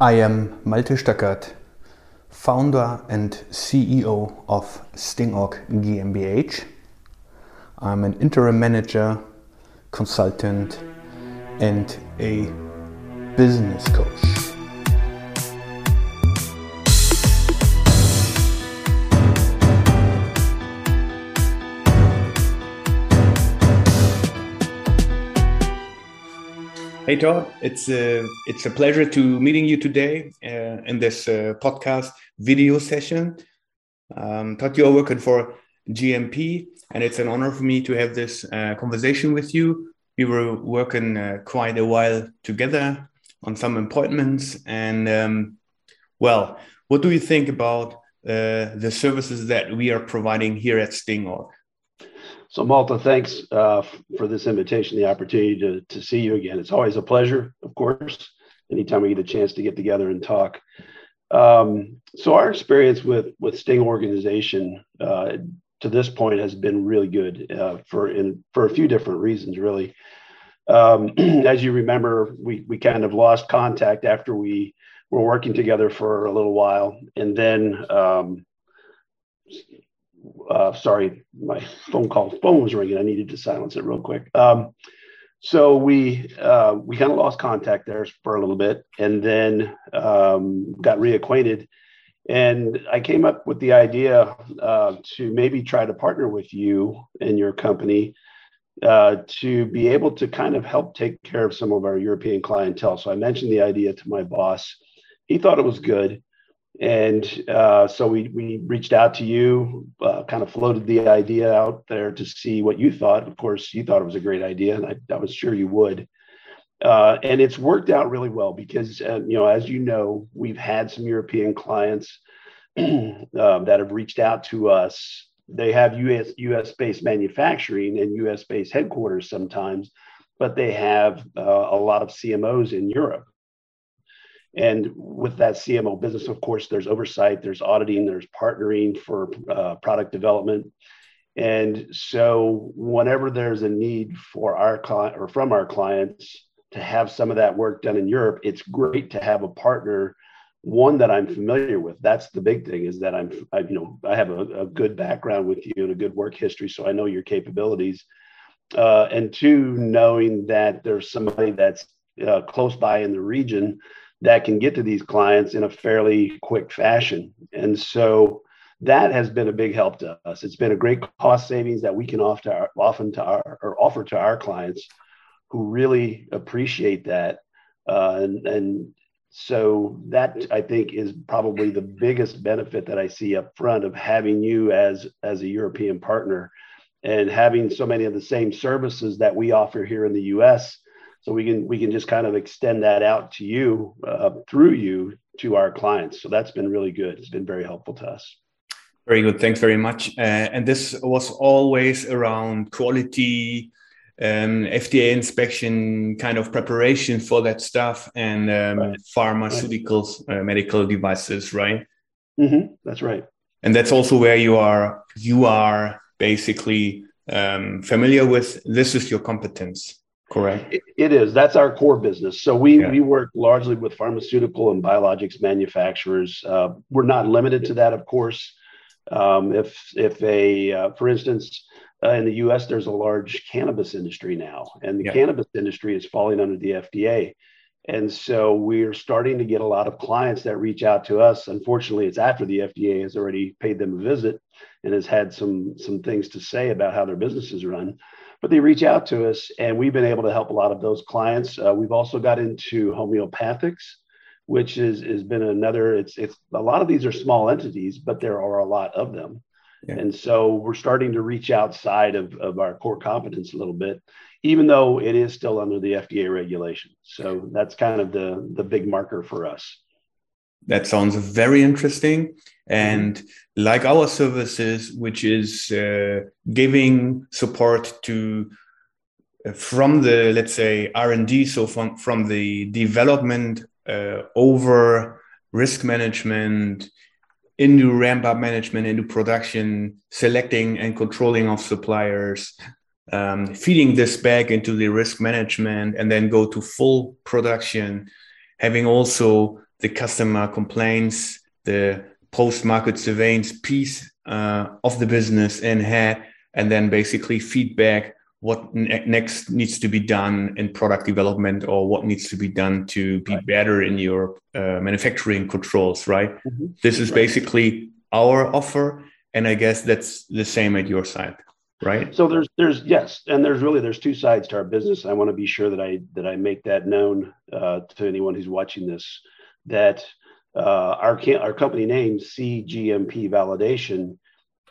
I am Malte Stöckert, founder and CEO of Stingorg GmbH. I'm an interim manager, consultant, and a business coach. Hey Todd, it's a it's a pleasure to meeting you today uh, in this uh, podcast video session. Um, Todd, you're working for GMP, and it's an honor for me to have this uh, conversation with you. We were working uh, quite a while together on some appointments, and um, well, what do you think about uh, the services that we are providing here at Stingorg? So, Malte, thanks uh, for this invitation, the opportunity to, to see you again. It's always a pleasure, of course, anytime we get a chance to get together and talk. Um, so, our experience with, with Sting organization uh, to this point has been really good uh, for, in, for a few different reasons, really. Um, as you remember, we, we kind of lost contact after we were working together for a little while. And then um, uh, sorry, my phone call phone was ringing. I needed to silence it real quick. Um, so we uh, we kind of lost contact there for a little bit, and then um, got reacquainted. And I came up with the idea uh, to maybe try to partner with you and your company uh, to be able to kind of help take care of some of our European clientele. So I mentioned the idea to my boss. He thought it was good. And uh, so we, we reached out to you, uh, kind of floated the idea out there to see what you thought. Of course, you thought it was a great idea, and I, I was sure you would. Uh, and it's worked out really well because, uh, you know, as you know, we've had some European clients um, that have reached out to us. They have US US based manufacturing and US based headquarters sometimes, but they have uh, a lot of CMOs in Europe. And with that CMO business, of course, there's oversight, there's auditing, there's partnering for uh, product development. And so, whenever there's a need for our client or from our clients to have some of that work done in Europe, it's great to have a partner, one that I'm familiar with. That's the big thing is that I'm, I, you know, I have a, a good background with you and a good work history, so I know your capabilities. Uh, and two, knowing that there's somebody that's uh, close by in the region that can get to these clients in a fairly quick fashion. And so that has been a big help to us. It's been a great cost savings that we can offer to our, often to our or offer to our clients who really appreciate that. Uh, and, and so that I think is probably the biggest benefit that I see up front of having you as as a European partner and having so many of the same services that we offer here in the US so we can we can just kind of extend that out to you uh, through you to our clients. So that's been really good. It's been very helpful to us. Very good. Thanks very much. Uh, and this was always around quality um, fda inspection kind of preparation for that stuff and um, right. pharmaceuticals right. Uh, medical devices right? Mm-hmm. that's right. And that's also where you are you are basically um, familiar with. This is your competence Correct. It, it is. That's our core business. So we yeah. we work largely with pharmaceutical and biologics manufacturers. Uh, we're not limited to that, of course. Um, if if a uh, for instance uh, in the U.S. there's a large cannabis industry now, and the yeah. cannabis industry is falling under the FDA. And so we're starting to get a lot of clients that reach out to us. Unfortunately, it's after the FDA has already paid them a visit and has had some some things to say about how their businesses run but they reach out to us and we've been able to help a lot of those clients uh, we've also got into homeopathics which is has been another it's it's a lot of these are small entities but there are a lot of them yeah. and so we're starting to reach outside of, of our core competence a little bit even though it is still under the fda regulation so that's kind of the the big marker for us that sounds very interesting. And mm-hmm. like our services, which is uh, giving support to uh, from the let's say R and D, so from from the development uh, over risk management into ramp up management into production, selecting and controlling of suppliers, um, feeding this back into the risk management, and then go to full production, having also the customer complaints, the post market surveillance piece uh, of the business in head, and then basically feedback what ne- next needs to be done in product development or what needs to be done to be right. better in your uh, manufacturing controls right mm-hmm. this is right. basically our offer and i guess that's the same at your side right so there's there's yes and there's really there's two sides to our business i want to be sure that i that i make that known uh, to anyone who's watching this that uh, our our company name cgmp validation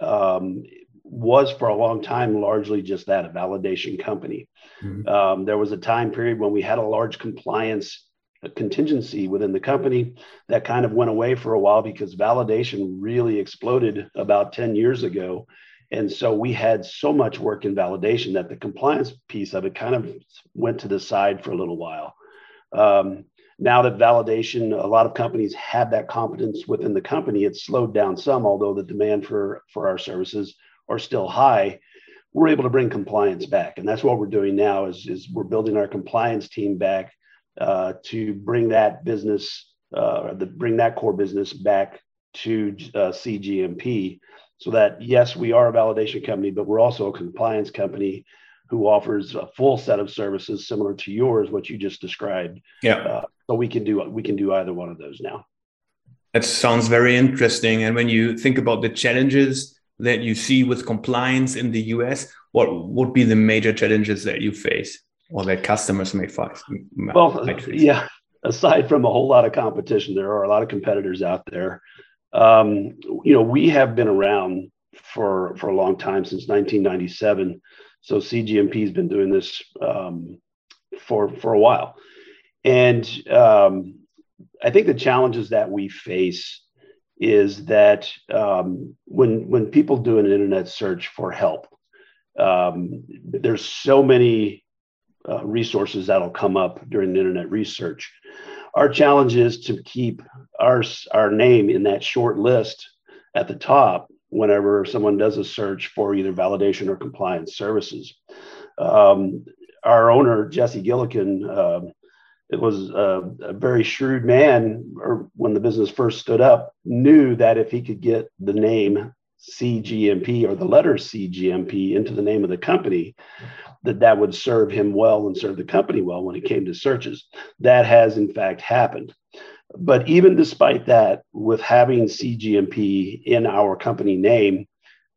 um, was for a long time largely just that a validation company. Mm-hmm. Um, there was a time period when we had a large compliance contingency within the company that kind of went away for a while because validation really exploded about 10 years ago. And so we had so much work in validation that the compliance piece of it kind of went to the side for a little while. Um, now that validation, a lot of companies have that competence within the company, it's slowed down some, although the demand for, for our services are still high, we're able to bring compliance back. And that's what we're doing now is, is we're building our compliance team back uh, to bring that business, uh, the, bring that core business back to uh, CGMP so that, yes, we are a validation company, but we're also a compliance company who offers a full set of services similar to yours, what you just described. Yeah. Uh, so we can do we can do either one of those now. That sounds very interesting. And when you think about the challenges that you see with compliance in the US? What would be the major challenges that you face or that customers may face? Well, yeah, aside from a whole lot of competition, there are a lot of competitors out there. Um, you know, we have been around for for a long time since 1997. So CGMP has been doing this um, for for a while, and um, I think the challenges that we face is that um, when when people do an internet search for help, um, there's so many uh, resources that'll come up during internet research. Our challenge is to keep our our name in that short list at the top whenever someone does a search for either validation or compliance services. Um, our owner Jesse Gillikin uh, it was a, a, very shrewd man, or when the business first stood up, knew that if he could get the name CGMP or the letter CGMP into the name of the company, that that would serve him well and serve the company well when it came to searches. That has in fact happened. But even despite that, with having CGMP in our company name,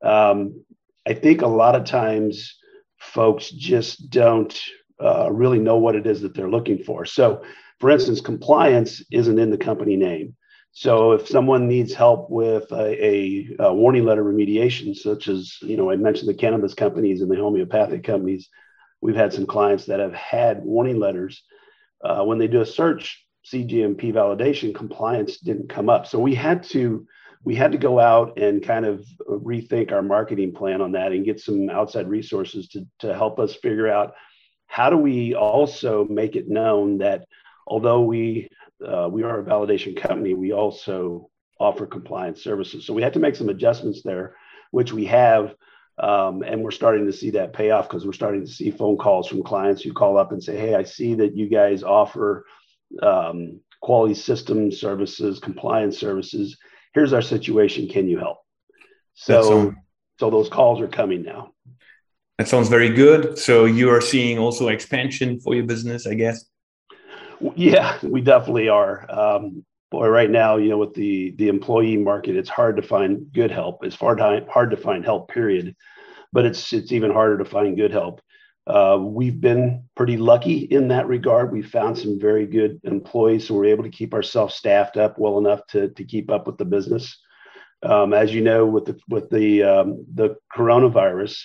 um, I think a lot of times folks just don't uh, really know what it is that they're looking for. So, for instance, compliance isn't in the company name. So, if someone needs help with a, a, a, warning letter remediation, such as you know, I mentioned the cannabis companies and the homeopathic companies, we've had some clients that have had warning letters. Uh, when they do a search, CGMP validation compliance didn't come up. So we had to we had to go out and kind of rethink our marketing plan on that and get some outside resources to, to help us figure out how do we also make it known that although we uh, we are a validation company, we also offer compliance services. So we had to make some adjustments there, which we have. Um, and we're starting to see that pay off because we're starting to see phone calls from clients who call up and say, Hey, I see that you guys offer um, quality system services, compliance services. Here's our situation. Can you help? So, so those calls are coming now. That sounds very good. So you are seeing also expansion for your business, I guess. Yeah, we definitely are. Um, boy, right now, you know, with the the employee market, it's hard to find good help. It's hard to, hard to find help, period. But it's it's even harder to find good help. Uh, we've been pretty lucky in that regard. We found some very good employees, so we're able to keep ourselves staffed up well enough to to keep up with the business. Um, as you know, with the with the um, the coronavirus,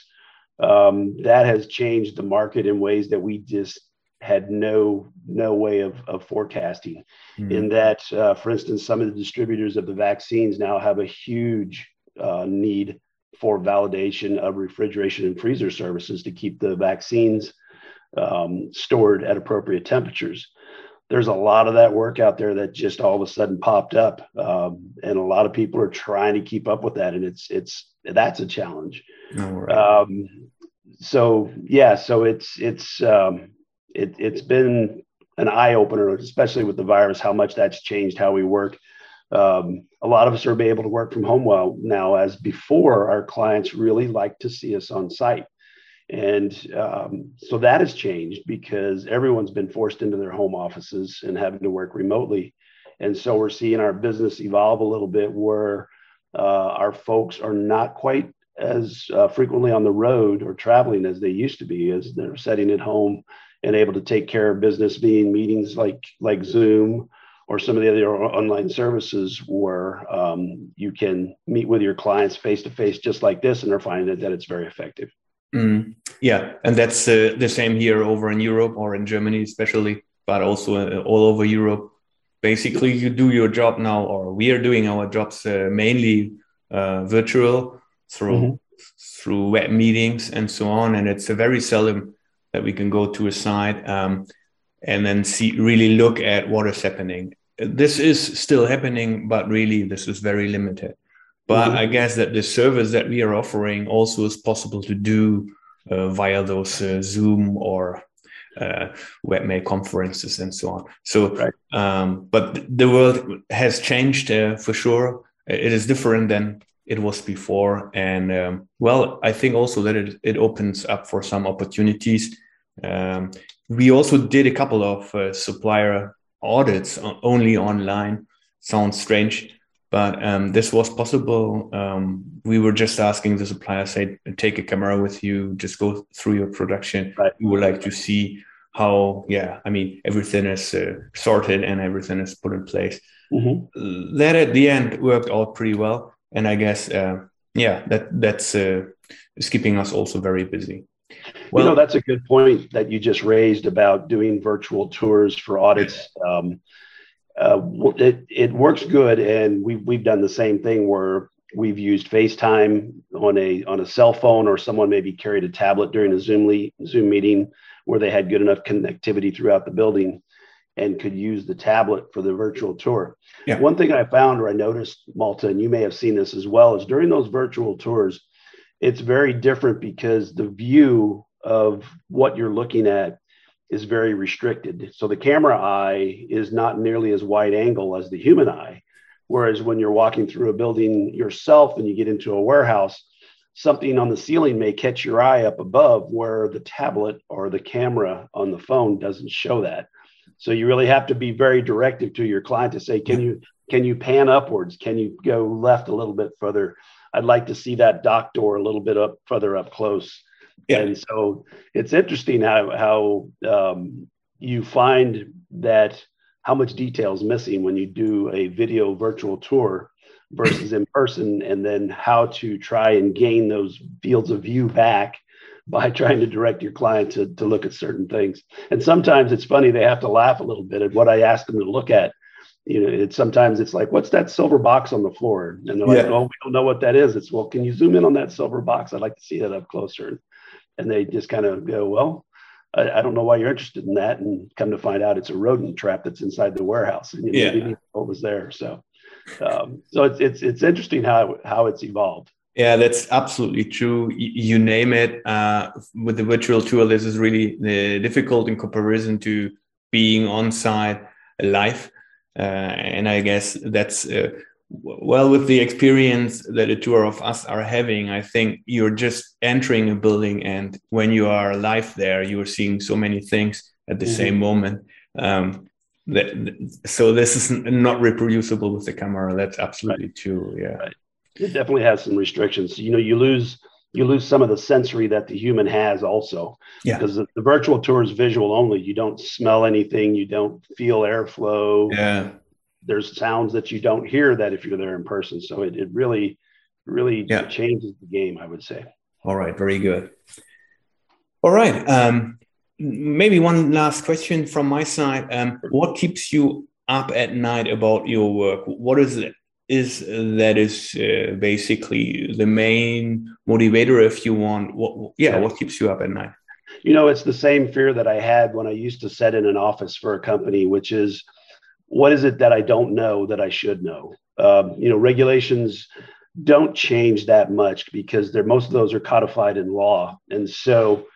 um, that has changed the market in ways that we just had no no way of, of forecasting mm. in that uh, for instance some of the distributors of the vaccines now have a huge uh, need for validation of refrigeration and freezer services to keep the vaccines um, stored at appropriate temperatures. There's a lot of that work out there that just all of a sudden popped up um, and a lot of people are trying to keep up with that and it's it's that's a challenge. Um, so yeah so it's it's um, it, it's been an eye opener, especially with the virus, how much that's changed how we work. Um, a lot of us are able to work from home well now, as before, our clients really like to see us on site. And um, so that has changed because everyone's been forced into their home offices and having to work remotely. And so we're seeing our business evolve a little bit where uh, our folks are not quite as uh, frequently on the road or traveling as they used to be, as they're sitting at home and able to take care of business, being meetings like like Zoom or some of the other online services where um, you can meet with your clients face to face, just like this, and they're finding that, that it's very effective. Mm, yeah, and that's uh, the same here over in Europe or in Germany, especially, but also uh, all over Europe. Basically, you do your job now, or we are doing our jobs uh, mainly uh, virtual through mm-hmm. through web meetings and so on. And it's a very seldom that we can go to a site um, and then see really look at what is happening. This is still happening, but really this is very limited. But mm-hmm. I guess that the service that we are offering also is possible to do uh, via those uh, Zoom or uh, webmail conferences and so on. So, right. um, but the world has changed uh, for sure. It is different than it was before. And um, well, I think also that it, it opens up for some opportunities. Um, we also did a couple of uh, supplier audits only online. Sounds strange, but um, this was possible. Um, we were just asking the supplier, say, take a camera with you, just go through your production. Right. We would like to see how, yeah, I mean, everything is uh, sorted and everything is put in place. Mm-hmm. That at the end worked out pretty well and I guess uh, yeah, that that's uh, is keeping us also very busy. Well, you know, that's a good point that you just raised about doing virtual tours for audits. Um, uh, it it works good, and we've, we've done the same thing where we've used FaceTime on a on a cell phone, or someone maybe carried a tablet during a Zoom le- Zoom meeting where they had good enough connectivity throughout the building and could use the tablet for the virtual tour. Yeah. One thing I found or I noticed, Malte, and you may have seen this as well, is during those virtual tours, it's very different because the view of what you're looking at is very restricted. So the camera eye is not nearly as wide angle as the human eye. Whereas when you're walking through a building yourself and you get into a warehouse, something on the ceiling may catch your eye up above where the tablet or the camera on the phone doesn't show that. So you really have to be very directive to your client to say, can you can you pan upwards? Can you go left a little bit further? I'd like to see that dock door a little bit up further up close. Yeah. And so it's interesting how how um, you find that how much detail is missing when you do a video virtual tour versus in person, and then how to try and gain those fields of view back by trying to direct your client to, to look at certain things. And sometimes it's funny, they have to laugh a little bit at what I ask them to look at. You know, it's sometimes it's like, what's that silver box on the floor? And they're like, yeah. oh, we don't know what that is. It's well, can you zoom in on that silver box? I'd like to see that up closer. And they just kind of go, well, I, I, don't know why you're interested in that. And come to find out it's a rodent trap that's inside the warehouse. And you know, yeah. know what was there. So um, so it's, it's it's interesting how how it's evolved. Yeah, that's absolutely true. You name it. Uh, with the virtual tour, this is really uh, difficult in comparison to being on site live. Uh, and I guess that's uh, well with the experience that a tour of us are having. I think you're just entering a building, and when you are live there, you are seeing so many things at the mm-hmm. same moment. Um, that, so this is not reproducible with the camera. That's absolutely right. true. Yeah. Right it definitely has some restrictions. You know, you lose you lose some of the sensory that the human has also. Yeah. Because the, the, virtual tour is visual only. You don't smell anything. You don't feel airflow. Yeah. There's sounds that you don't hear that if you're there in person. So it, it really, really yeah. changes the game, I would say. All right. Very good. All right. Um, maybe one last question from my side. Um, what keeps you up at night about your work? What is it is that is uh, basically the main motivator if you want what yeah what keeps you up at night. You know it's the same fear that i had when i used to sit in an office for a company which is what is it that i don't know that i should know? Um, you know regulations don't change that much because they're most of those are codified in law. And so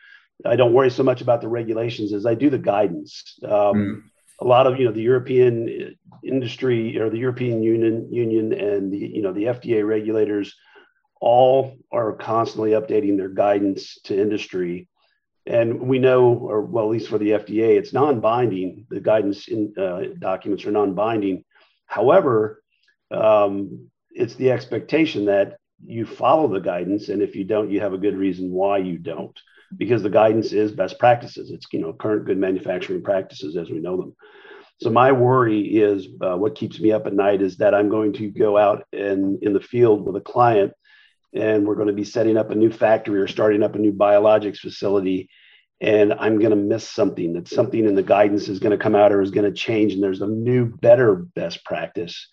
i don't worry so much about the regulations as i do the guidance. Um, mm a lot of you know the European industry or the European Union Union and the you know the FDA regulators all are constantly updating their guidance to industry. And we know, or well, at least for the FDA, it's non-binding. The guidance in, uh, documents are non-binding. However, um, it's the expectation that you follow the guidance, and if you don't, you have a good reason why you don't, because the guidance is best practices. It's you know current good manufacturing practices as we know them. So my worry is uh, what keeps me up at night is that I'm going to go out and in the field with a client and we're going to be setting up a new factory or starting up a new biologics facility and i'm going to miss something that something in the guidance is going to come out or is going to change and there's a new better best practice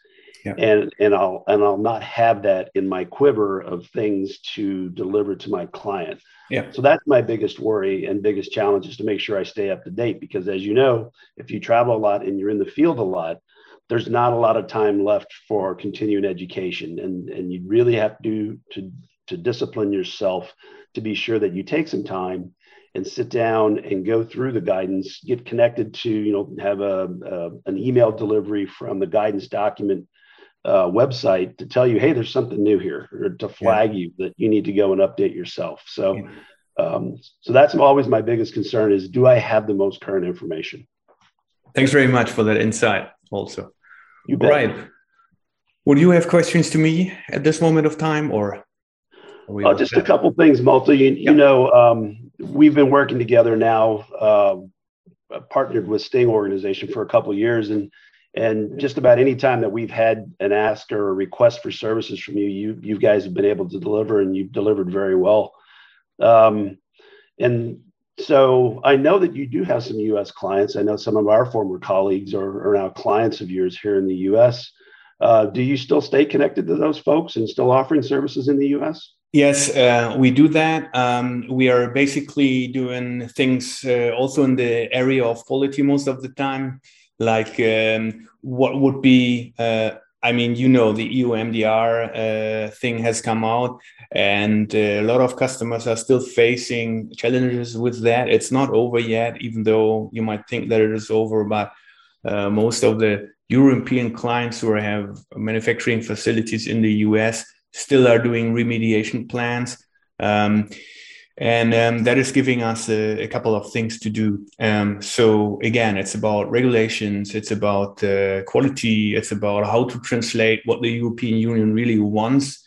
yeah. and and i'll and i'll not have that in my quiver of things to deliver to my client. Yeah. So that's my biggest worry and biggest challenge is to make sure i stay up to date because as you know if you travel a lot and you're in the field a lot there's not a lot of time left for continuing education. And and you really have to to to discipline yourself to be sure that you take some time and sit down and go through the guidance get connected to you know have a, a an email delivery from the guidance document uh, website to tell you hey there's something new here or to flag yeah. you that you need to go and update yourself so yeah. um, so that's always my biggest concern is do i have the most current information thanks very much for that insight also you bet. Right. Would you have questions to me at this moment of time, or? Uh, just a couple things, Malte. You, you know, um, we've been working together now, uh, partnered with Sting Organization for a couple years, and and just about any time that we've had an ask or a request for services from you, you you guys have been able to deliver, and you've delivered very well. Um, and so I know that you do have some U.S. clients. I know some of our former colleagues are, are now clients of yours here in the U.S. Uh, do you still stay connected to those folks and still offering services in the U.S.? Yes, uh, we do that. Um, we are basically doing things uh, also in the area of quality most of the time, like um, what would be uh, I mean, you know, the EU MDR uh, thing has come out, and uh, a lot of customers are still facing challenges with that. It's not over yet, even though you might think that it is over. But uh, most of the European clients who have manufacturing facilities in the US still are doing remediation plans. Um, and um, that is giving us a, a, couple of things to do. Um, so again, it's about regulations, it's about uh, quality, it's about how to translate what the European Union really wants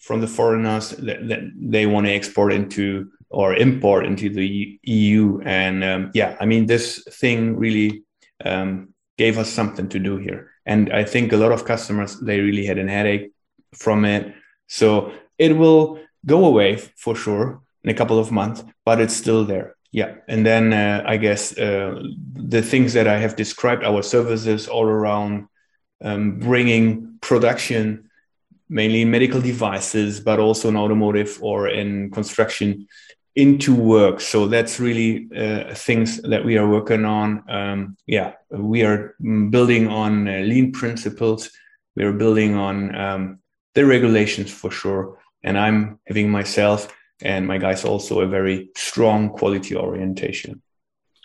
from the foreigners that, that they want to export into or import into the EU. And um, yeah, I mean, this thing really um, gave us something to do here. And I think a lot of customers they really had a headache from it. So it will go away for sure in a couple of months, but it's still there. Yeah. And then uh, I guess uh, the things that I have described, our services all around um, bringing production, mainly medical devices, but also in automotive or in construction, into work. So that's really uh, things that we are working on. Um, yeah, we are building on uh, lean principles. We are building on um, the regulations for sure. And I'm having myself and my guys also a very strong quality orientation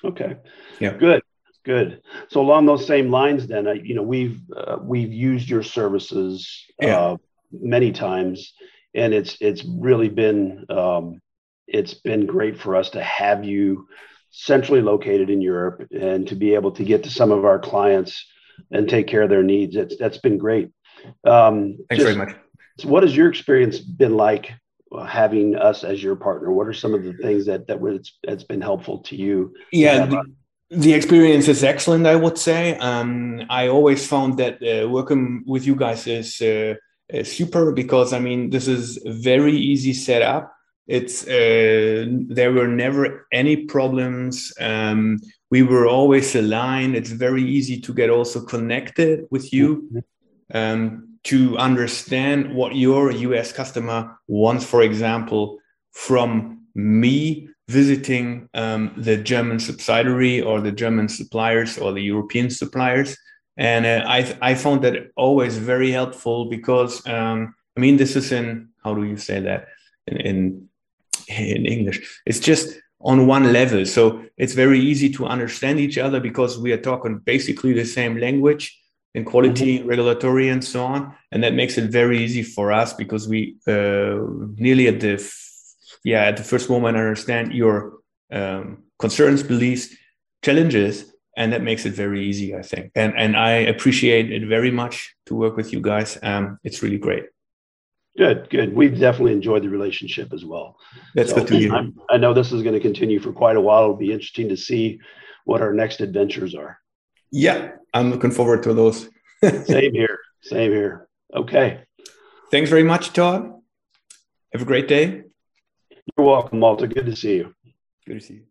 okay yeah good good so along those same lines then I, you know we've uh, we've used your services yeah. uh, many times and it's it's really been um, it's been great for us to have you centrally located in Europe and to be able to get to some of our clients and take care of their needs. It's, that's been great. Um, Thanks just, very much. So what has your experience been like having us as your partner? What are some of the things that that was that's been helpful to you? Yeah. The, the, experience is excellent, I would say. Um, I always found that uh, working with you guys is, uh, super because I mean this is very easy setup. It's uh, there were never any problems. Um, we were always aligned. It's very easy to get also connected with you. Mm-hmm. Um, to understand what your US customer wants, for example, from me visiting um, the German subsidiary or the German suppliers or the European suppliers. And uh, I, I found that always very helpful because, um, I mean, this is in, how do you say that in, in, in English? It's just on one level. So it's very easy to understand each other because we are talking basically the same language in quality, mm-hmm. regulatory, and so on. And that makes it very easy for us because we uh, nearly at the yeah at the first moment understand your um, concerns, beliefs, challenges, and that makes it very easy, I think. And and I appreciate it very much to work with you guys. Um, it's really great. Good, good. We've definitely enjoyed the relationship as well. That's so good to hear. I'm, I know this is going to continue for quite a while. It'll be interesting to see what our next adventures are. Yeah, I'm looking forward to those. Same here. Same here. Okay. Thanks very much, Todd. Have a great day. You're welcome, Malte. Good to see you. Good to see you.